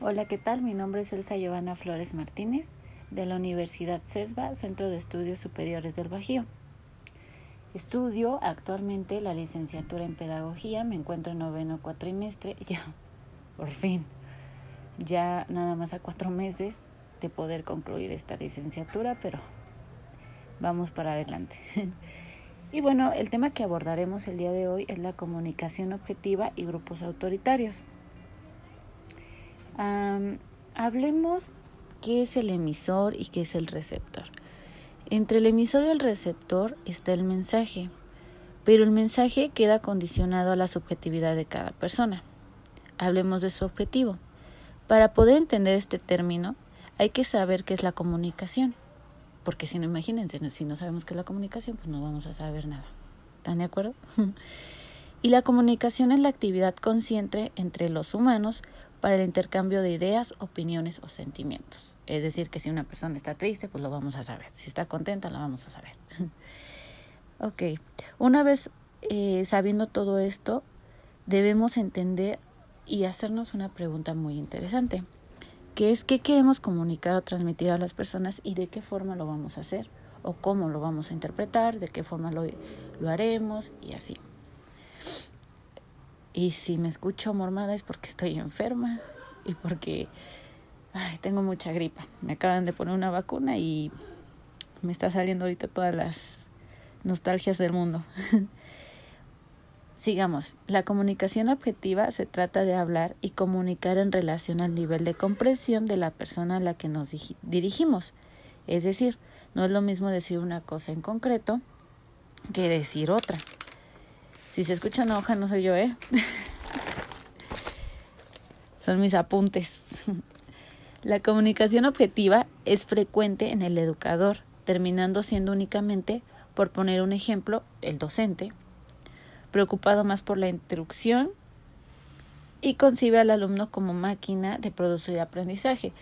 Hola, ¿qué tal? Mi nombre es Elsa Giovanna Flores Martínez de la Universidad CESBA, Centro de Estudios Superiores del Bajío. Estudio actualmente la licenciatura en Pedagogía, me encuentro en noveno cuatrimestre, ya, por fin, ya nada más a cuatro meses de poder concluir esta licenciatura, pero vamos para adelante. y bueno, el tema que abordaremos el día de hoy es la comunicación objetiva y grupos autoritarios. Hablemos qué es el emisor y qué es el receptor. Entre el emisor y el receptor está el mensaje, pero el mensaje queda condicionado a la subjetividad de cada persona. Hablemos de su objetivo. Para poder entender este término, hay que saber qué es la comunicación. Porque si no, imagínense, si no sabemos qué es la comunicación, pues no vamos a saber nada. ¿Están de acuerdo? y la comunicación es la actividad consciente entre los humanos para el intercambio de ideas, opiniones o sentimientos. Es decir, que si una persona está triste, pues lo vamos a saber. Si está contenta, lo vamos a saber. ok, una vez eh, sabiendo todo esto, debemos entender y hacernos una pregunta muy interesante, que es qué queremos comunicar o transmitir a las personas y de qué forma lo vamos a hacer, o cómo lo vamos a interpretar, de qué forma lo, lo haremos y así. Y si me escucho mormada es porque estoy enferma y porque ay, tengo mucha gripa. Me acaban de poner una vacuna y me está saliendo ahorita todas las nostalgias del mundo. Sigamos. La comunicación objetiva se trata de hablar y comunicar en relación al nivel de comprensión de la persona a la que nos dirigimos. Es decir, no es lo mismo decir una cosa en concreto que decir otra. Si se escucha una hoja, no soy yo, ¿eh? Son mis apuntes. La comunicación objetiva es frecuente en el educador, terminando siendo únicamente, por poner un ejemplo, el docente, preocupado más por la instrucción y concibe al alumno como máquina de producir aprendizaje.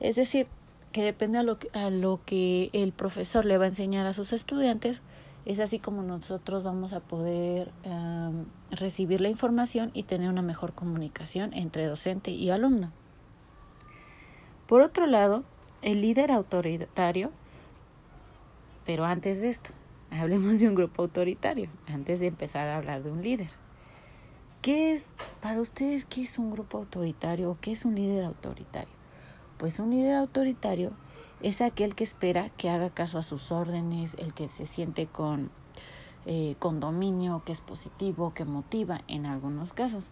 Es decir, que depende a a lo que el profesor le va a enseñar a sus estudiantes, es así como nosotros vamos a poder recibir la información y tener una mejor comunicación entre docente y alumno. Por otro lado, el líder autoritario, pero antes de esto, hablemos de un grupo autoritario, antes de empezar a hablar de un líder. ¿Qué es, para ustedes, qué es un grupo autoritario o qué es un líder autoritario? Pues un líder autoritario es aquel que espera que haga caso a sus órdenes, el que se siente con, eh, con dominio, que es positivo, que motiva en algunos casos.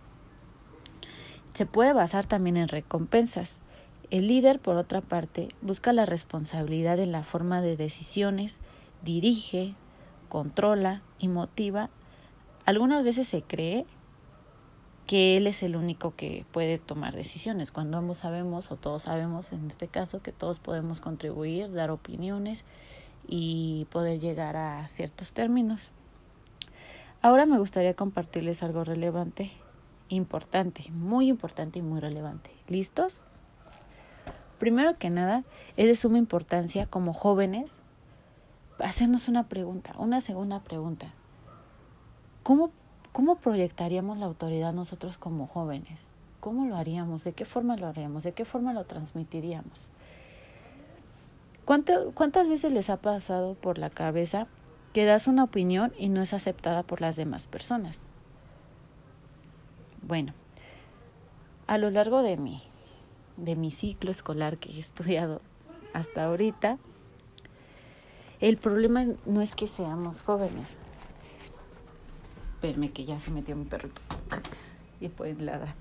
Se puede basar también en recompensas. El líder, por otra parte, busca la responsabilidad en la forma de decisiones, dirige, controla y motiva. Algunas veces se cree que él es el único que puede tomar decisiones, cuando ambos sabemos o todos sabemos en este caso que todos podemos contribuir, dar opiniones y poder llegar a ciertos términos. Ahora me gustaría compartirles algo relevante, importante, muy importante y muy relevante. ¿Listos? Primero que nada, es de suma importancia como jóvenes hacernos una pregunta, una segunda pregunta. ¿Cómo ¿Cómo proyectaríamos la autoridad nosotros como jóvenes? ¿Cómo lo haríamos? ¿De qué forma lo haríamos? ¿De qué forma lo transmitiríamos? ¿Cuántas veces les ha pasado por la cabeza que das una opinión y no es aceptada por las demás personas? Bueno, a lo largo de mi, de mi ciclo escolar que he estudiado hasta ahorita, el problema no es que seamos jóvenes, Espérame que ya se metió mi perrito. y pueden ladrar.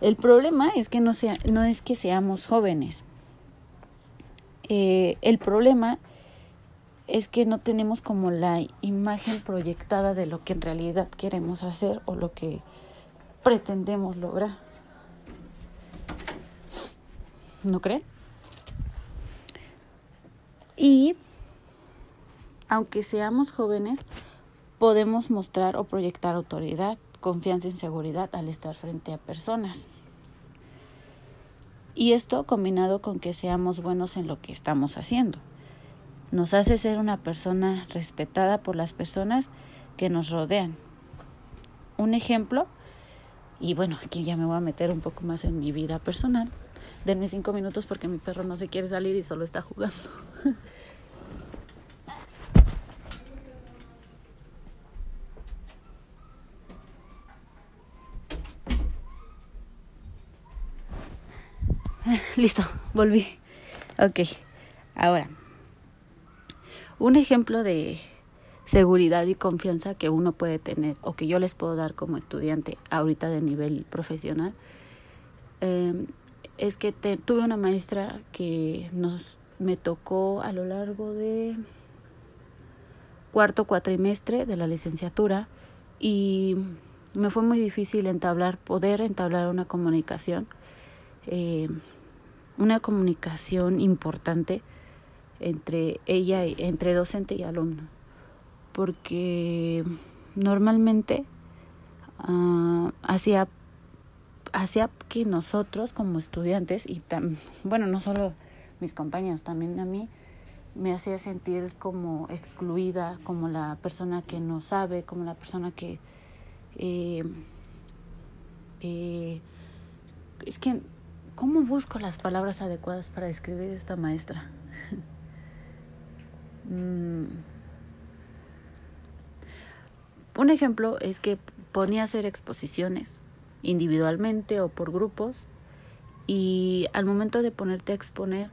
El problema es que no, sea, no es que seamos jóvenes. Eh, el problema es que no tenemos como la imagen proyectada de lo que en realidad queremos hacer o lo que pretendemos lograr. ¿No creen? Y aunque seamos jóvenes, podemos mostrar o proyectar autoridad, confianza y seguridad al estar frente a personas. Y esto combinado con que seamos buenos en lo que estamos haciendo. Nos hace ser una persona respetada por las personas que nos rodean. Un ejemplo, Y bueno, aquí ya me voy a meter un poco más en mi vida personal. Denme cinco minutos porque mi perro no se quiere salir y solo está jugando. Listo, volví. Ok, ahora, un ejemplo de seguridad y confianza que uno puede tener o que yo les puedo dar como estudiante ahorita de nivel profesional em, es que tuve una maestra que nos me tocó a lo largo de cuarto cuatrimestre de la licenciatura y me fue muy difícil entablar poder entablar una comunicación eh, una comunicación importante entre ella entre docente y alumno porque normalmente uh, hacía hacía que nosotros como estudiantes y bueno no solo mis compañeros también a mí me hacía sentir como excluida como la persona que no sabe como la persona que eh, eh, es que ¿Cómo busco las palabras adecuadas para describir esta maestra? Mm. Un ejemplo es que ponía a hacer exposiciones individualmente o por grupos y al momento de ponerte a exponer,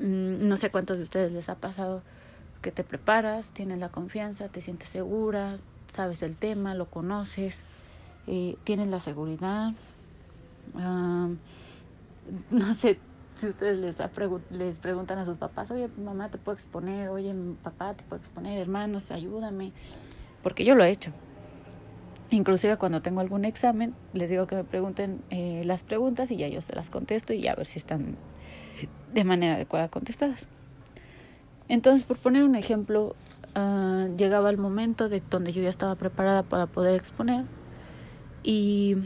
mm, no sé cuántos de ustedes les ha pasado que te preparas, tienes la confianza, te sientes segura, sabes el tema, lo conoces, eh, tienes la seguridad, no sé si ustedes les, les preguntan a sus papás, oye, mamá, te puedo exponer, oye, papá, te puedo exponer, hermanos, ayúdame, porque yo lo he hecho. Inclusive cuando tengo algún examen, les digo que me pregunten eh, las preguntas y ya yo se las contesto y ya a ver si están de manera adecuada contestadas. Entonces, por poner un ejemplo, uh, llegaba el momento de donde yo ya estaba preparada para poder exponer y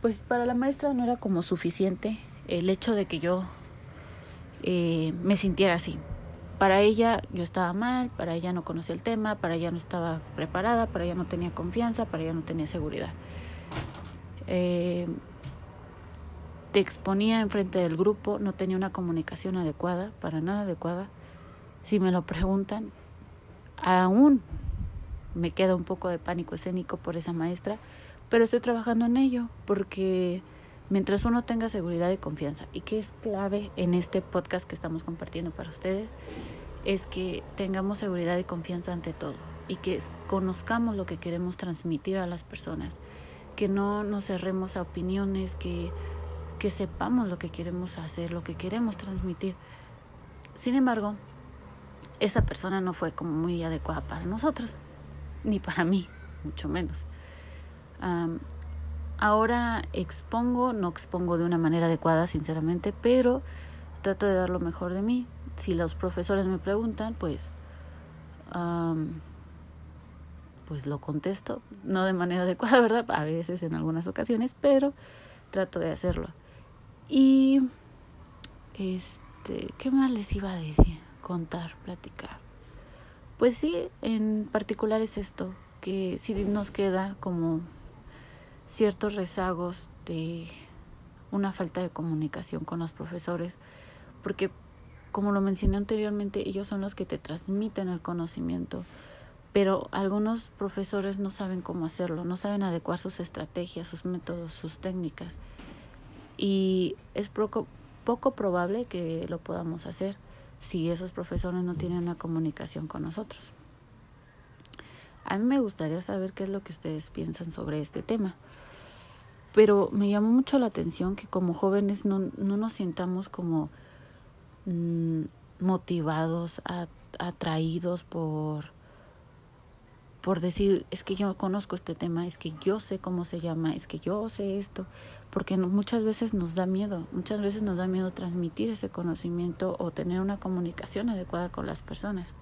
pues para la maestra no era como suficiente el hecho de que yo eh, me sintiera así. Para ella yo estaba mal, para ella no conocía el tema, para ella no estaba preparada, para ella no tenía confianza, para ella no tenía seguridad. Eh, te exponía enfrente del grupo, no tenía una comunicación adecuada, para nada adecuada. Si me lo preguntan, aún me queda un poco de pánico escénico por esa maestra pero estoy trabajando en ello porque mientras uno tenga seguridad y confianza, y que es clave en este podcast que estamos compartiendo para ustedes, es que tengamos seguridad y confianza ante todo y que conozcamos lo que queremos transmitir a las personas, que no nos cerremos a opiniones, que, que sepamos lo que queremos hacer, lo que queremos transmitir. Sin embargo, esa persona no fue como muy adecuada para nosotros, ni para mí, mucho menos ahora expongo, no expongo de una manera adecuada, sinceramente, pero trato de dar lo mejor de mí. Si los profesores me preguntan, pues, pues lo contesto, no de manera adecuada, ¿verdad? A veces, en algunas ocasiones, pero trato de hacerlo. Y, este, ¿qué más les iba a decir? Contar, platicar. Pues sí, en particular es esto, que si nos queda como ciertos rezagos de una falta de comunicación con los profesores, porque como lo mencioné anteriormente, ellos son los que te transmiten el conocimiento, pero algunos profesores no saben cómo hacerlo, no saben adecuar sus estrategias, sus métodos, sus técnicas. Y es poco, poco probable que lo podamos hacer si esos profesores no tienen una comunicación con nosotros. A mí me gustaría saber qué es lo que ustedes piensan sobre este tema pero me llamó mucho la atención que como jóvenes no, no nos sientamos como mm, motivados, atraídos por, por decir, es que yo conozco este tema, es que yo sé cómo se llama, es que yo sé esto, porque muchas veces nos da miedo, muchas veces nos da miedo transmitir ese conocimiento o tener una comunicación adecuada con las personas.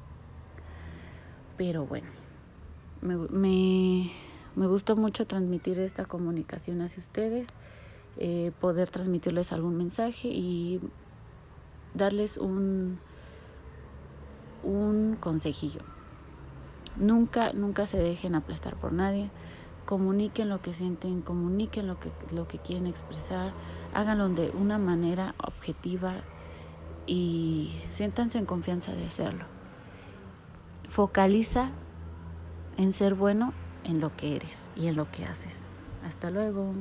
Pero bueno, me, me gustó mucho transmitir esta comunicación hacia ustedes, eh, poder transmitirles algún mensaje y darles un, un consejillo. Nunca, nunca se dejen aplastar por nadie. comuniquen lo que sienten, comuniquen lo que, lo que quieren expresar, háganlo de una manera objetiva y siéntanse en confianza de hacerlo. Focaliza en ser bueno en lo que eres y en lo que haces. Hasta luego.